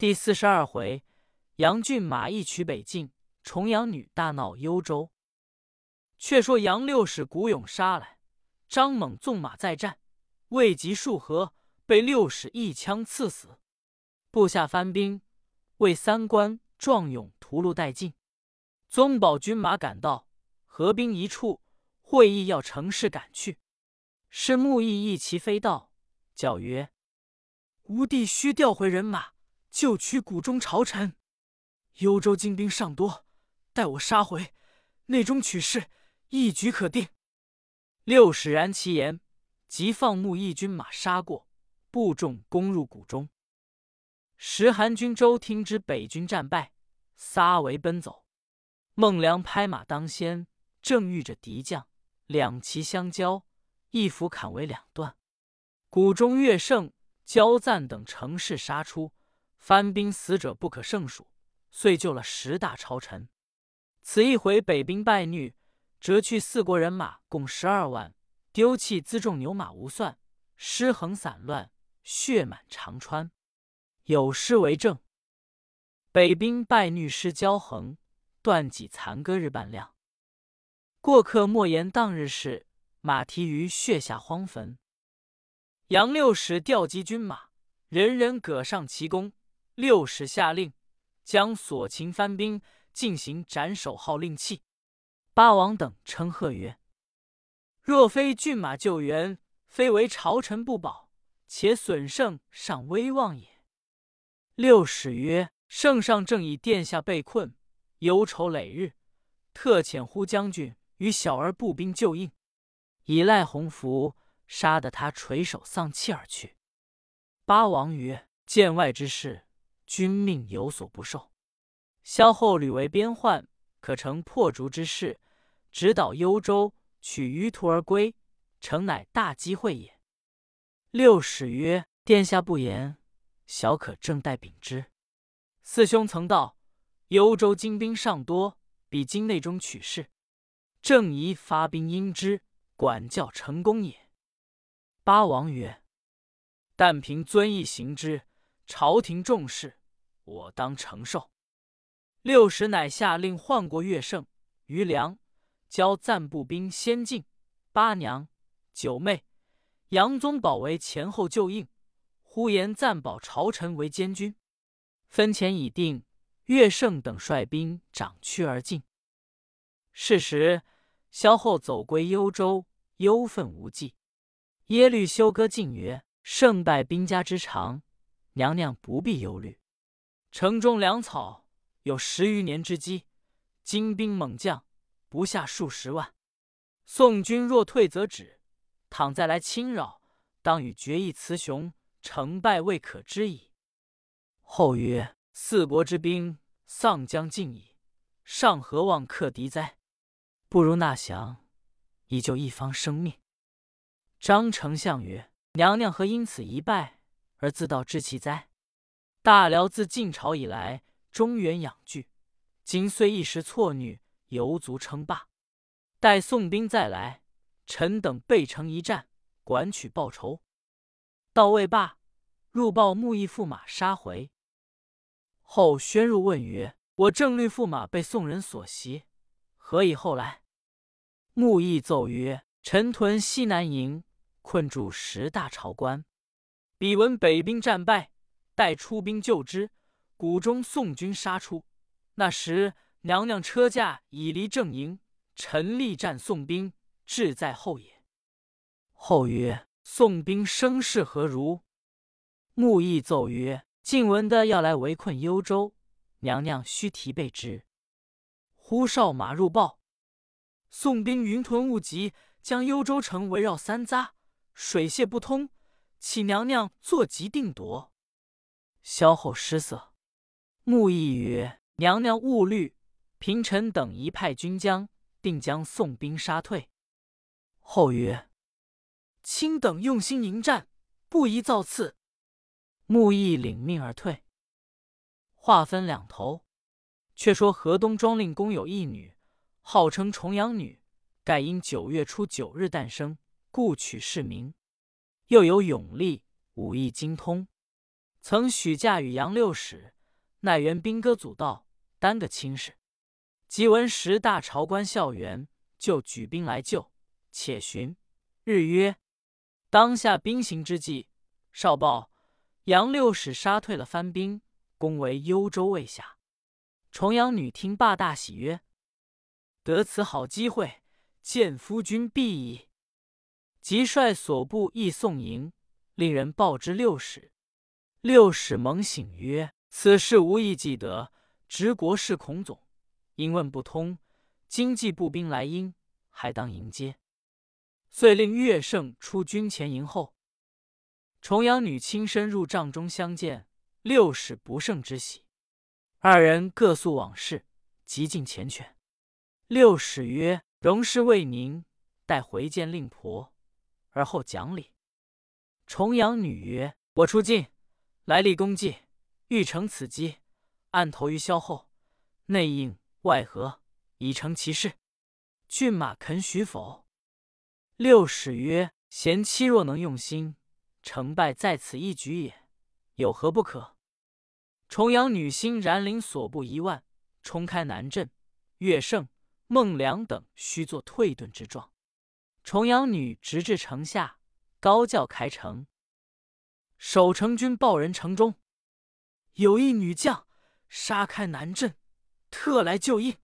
第四十二回，杨俊马一取北境，重阳女大闹幽州。却说杨六使古勇杀来，张猛纵马再战，未及数合，被六使一枪刺死。部下翻兵，为三关壮勇屠戮殆尽。宗保军马赶到，合兵一处，会议要乘势赶去。是木易一骑飞到，叫曰：“吾弟须调回人马，就取谷中朝臣。幽州精兵尚多，待我杀回，内中取势。”一举可定。六使然其言，即放牧一军马杀过，部众攻入谷中。时韩军周听之北军战败，撒围奔走。孟良拍马当先，正遇着敌将，两骑相交，一斧砍为两段。谷中乐胜、焦赞等乘势杀出，番兵死者不可胜数，遂救了十大朝臣。此一回北兵败虐。折去四国人马共十二万，丢弃辎重牛马无算，尸横散乱，血满长川。有诗为证：北兵败虐尸骄横，断戟残戈日半亮。过客莫言当日事，马蹄于血下荒坟。杨六使调集军马，人人葛上奇功。六使下令，将所擒番兵进行斩首号令器。八王等称贺曰：“若非骏马救援，非为朝臣不保，且损圣尚威望也。”六使曰：“圣上正以殿下被困，忧愁累日，特遣呼将军与小儿步兵救应，以赖鸿福，杀得他垂首丧气而去。”八王曰：“见外之事，君命有所不受。萧后屡为边患。”可成破竹之势，直捣幽州，取余途而归，诚乃大机会也。六使曰：“殿下不言，小可正待禀之。四兄曾道，幽州精兵尚多，比京内中取势，正宜发兵应之，管教成功也。”八王曰：“但凭尊意行之，朝廷重视，我当承受。”六十乃下令换过乐胜、余良，交赞步兵先进，八娘、九妹、杨宗保为前后救应，呼延赞保朝臣为监军。分遣已定，乐胜等率兵长驱而进。是时，萧后走归幽州，忧愤无际。耶律休哥进曰：“胜败兵家之常，娘娘不必忧虑。城中粮草。”有十余年之积，精兵猛将不下数十万。宋军若退则止，倘再来侵扰，当与决一雌雄，成败未可知矣。后曰：“四国之兵丧将尽矣，尚何望克敌哉？不如纳降，以救一方生命。”张丞相曰：“娘娘何因此一败而自道知其哉？大辽自晋朝以来。”中原养聚，今虽一时错虐，犹足称霸。待宋兵再来，臣等备城一战，管取报仇。到未罢，入报木易驸马杀回。后宣入问曰：“我正律驸马被宋人所袭，何以后来？”木易奏曰：“臣屯西南营，困住十大朝官，彼闻北兵战败，待出兵救之。”谷中宋军杀出，那时娘娘车驾已离正营，臣力战宋兵，志在后也。后曰：“宋兵声势何如？”穆义奏曰：“晋文的要来围困幽州，娘娘须提备之。”呼哨马入报：宋兵云屯雾集，将幽州城围绕三匝，水泄不通，请娘娘坐骑定夺。萧后失色。穆义曰：“娘娘勿虑，平臣等一派军将，定将宋兵杀退。”后曰：“卿等用心迎战，不宜造次。”穆义领命而退。话分两头，却说河东庄令公有一女，号称重阳女，盖因九月初九日诞生，故取氏名。又有勇力，武艺精通，曾许嫁与杨六使，奈援兵戈阻道，单个轻事。即闻时大朝官校园，就举兵来救。且寻日曰：当下兵行之际，少报杨六使杀退了番兵，攻为幽州卫下。重阳女听罢，大喜曰：“得此好机会，见夫君必矣。”即率所部亦送迎，令人报之六使。六使蒙醒曰：“此事无意记得，执国事孔总，因问不通。今既步兵来应，还当迎接。”遂令乐胜出军前迎候。重阳女亲身入帐中相见，六使不胜之喜。二人各诉往事，极尽缱绻。六使曰：“容事未宁，待回见令婆，而后讲理。”重阳女曰：“我出进，来历功绩，欲成此机，案投于萧后，内应外合，以成其事。骏马肯许否？”六使曰：“贤妻若能用心，成败在此一举也，有何不可？”重阳女心然领所部一万，冲开南镇。岳胜、孟良等须作退遁之状。重阳女直至城下，高叫开城。守城军报人城中有一女将杀开南镇，特来救应。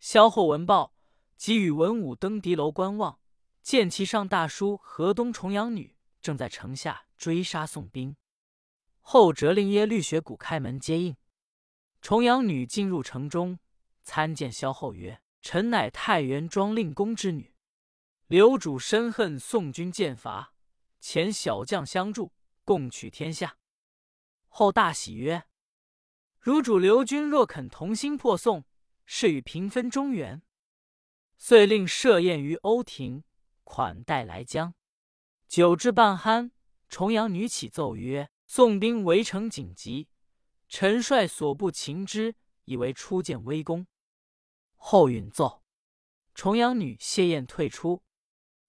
萧后闻报，即与文武登敌楼观望，见其上大书“河东重阳女”，正在城下追杀宋兵。后折令耶律学古开门接应，重阳女进入城中，参见萧后曰：“臣乃太原庄令公之女，刘主深恨宋军剑伐，遣小将相助，共取天下。”后大喜曰：“汝主刘军若肯同心破宋，是与平分中原。”遂令设宴于欧亭，款待来将。酒至半酣，重阳女起奏曰。宋兵围城紧急，臣率所部擒之，以为初见威功。后允奏，重阳女谢宴退出。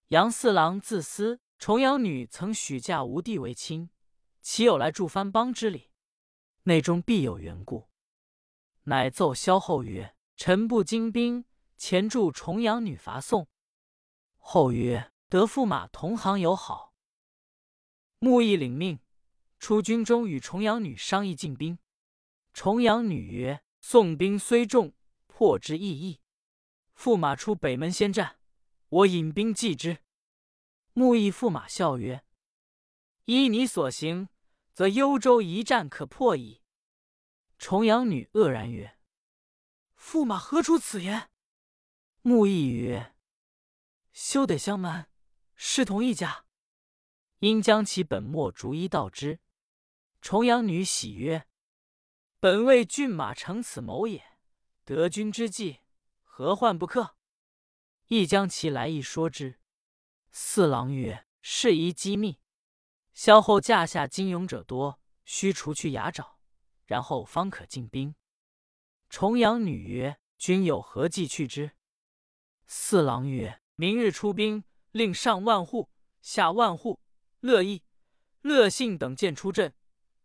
杨四郎自私，重阳女曾许嫁吴地为亲，岂有来助藩邦之理？内中必有缘故。乃奏萧后曰：“臣不精兵，前助重阳女伐宋。”后曰：“得驸马同行友好。”木易领命。出军中与重阳女商议进兵，重阳女曰：“宋兵虽众，破之易易。驸马出北门先战，我引兵继之。”木易驸马笑曰：“依你所行，则幽州一战可破矣。”重阳女愕然曰：“驸马何出此言？”木易曰：“休得相瞒，是同一家，应将其本末逐一道之。”重阳女喜曰：“本为骏马乘此谋也，得君之计，何患不克？”亦将其来意说之。四郎曰：“事宜机密，萧后驾下精勇者多，须除去牙爪，然后方可进兵。”重阳女曰：“君有何计去之？”四郎曰：“明日出兵，令上万户、下万户、乐意、乐信等剑出阵。”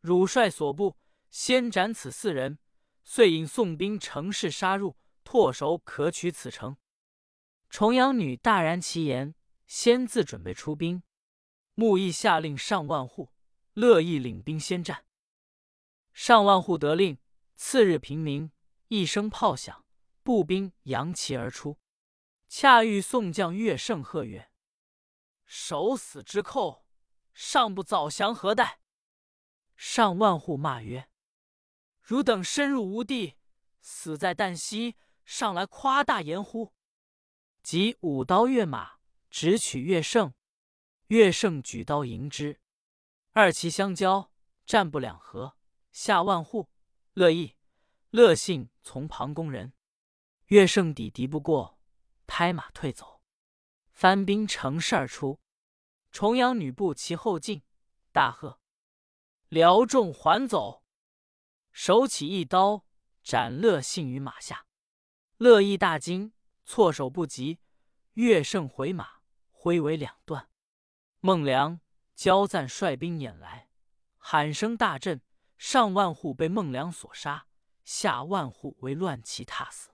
汝率所部先斩此四人，遂引宋兵乘势杀入，唾手可取此城。重阳女大然其言，先自准备出兵。木易下令上万户，乐意领兵先战。上万户得令，次日平明，一声炮响，步兵扬旗而出。恰遇宋将岳胜喝曰：“守死之寇，尚不早降何待？”上万户骂曰：“汝等深入吴地，死在旦夕，上来夸大言乎？”即舞刀跃马，直取乐胜。乐胜举刀迎之，二骑相交，战不两合。下万户，乐毅、乐信从旁攻人，乐胜抵敌不过，拍马退走。番兵乘势而出，重阳女步其后进，大喝。辽众还走，手起一刀斩乐信于马下。乐毅大惊，措手不及。乐胜回马，挥为两段。孟良、焦赞率兵撵来，喊声大震，上万户被孟良所杀，下万户为乱旗踏死。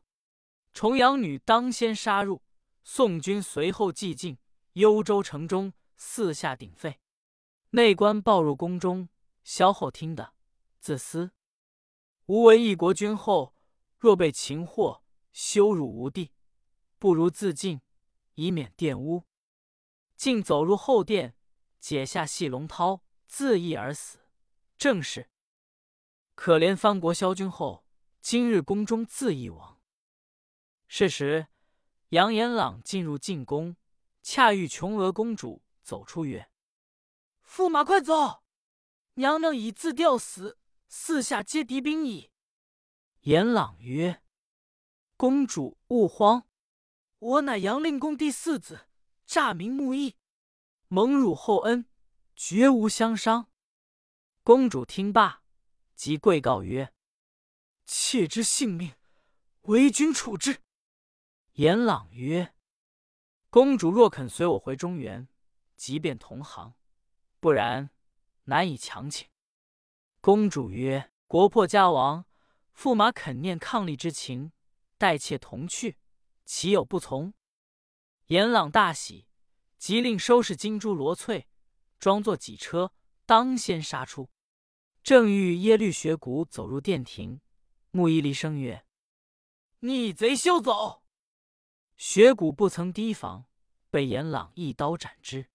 重阳女当先杀入，宋军随后继进。幽州城中四下鼎沸，内官报入宫中，萧后听得，自私。吾为一国君后，若被擒获，羞辱无地，不如自尽，以免玷污。竟走入后殿，解下细龙绦，自缢而死。正是可怜藩国萧君后，今日宫中自缢亡。是时，杨延朗进入进宫，恰遇琼娥公主走出，曰：“驸马快走，娘娘已自吊死，四下皆敌兵矣。”延朗曰：“公主勿慌，我乃杨令公第四子，诈名木易，蒙汝厚恩，绝无相伤。”公主听罢，即跪告曰：“妾之性命，为君处置。”严朗曰：“公主若肯随我回中原，即便同行；不然，难以强请。”公主曰：“国破家亡，驸马肯念伉俪之情，待妾同去，岂有不从？”严朗大喜，即令收拾金珠罗翠，装作几车。当先杀出，正欲耶律学古走入殿庭，木一离声曰：“逆贼休走！”学古不曾提防，被严朗一刀斩之。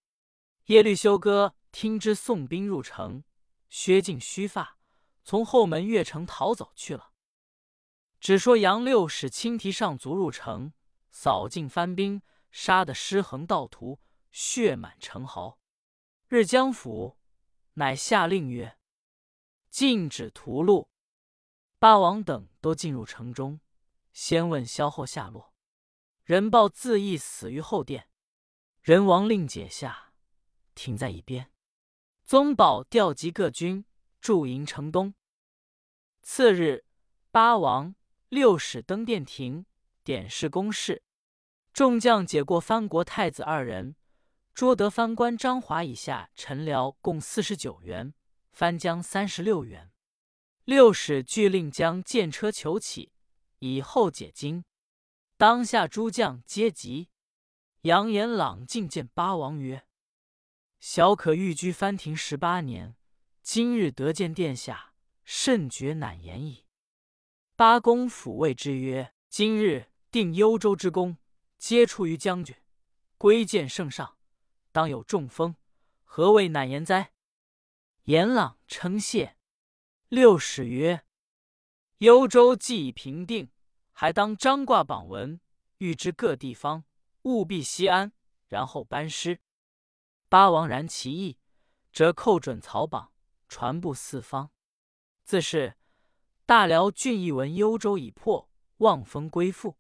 耶律休哥听之宋兵入城，削尽须发，从后门越城逃走去了。只说杨六使轻提上卒入城，扫尽番兵，杀得尸横道途，血满城壕。日江府。乃下令曰：“禁止屠戮。”八王等都进入城中，先问萧后下落。人报自缢死于后殿。人王令解下，停在一边。宗保调集各军驻营城东。次日，八王六使登殿庭，点视宫事。众将解过藩国太子二人。捉得藩官张华以下臣僚共四十九员，藩将三十六员。六使俱令将剑车求起，以后解京。当下诸将皆急。杨延朗进见八王曰：“小可寓居藩庭十八年，今日得见殿下，甚觉难言矣。”八公抚慰之曰：“今日定幽州之功，皆出于将军，归见圣上。”当有中风，何谓难言哉？严朗称谢。六使曰：“幽州既已平定，还当张挂榜文，谕知各地方，务必西安，然后班师。”八王然其意，则寇准草榜，传布四方。自是大辽郡邑闻幽州已破，望风归附。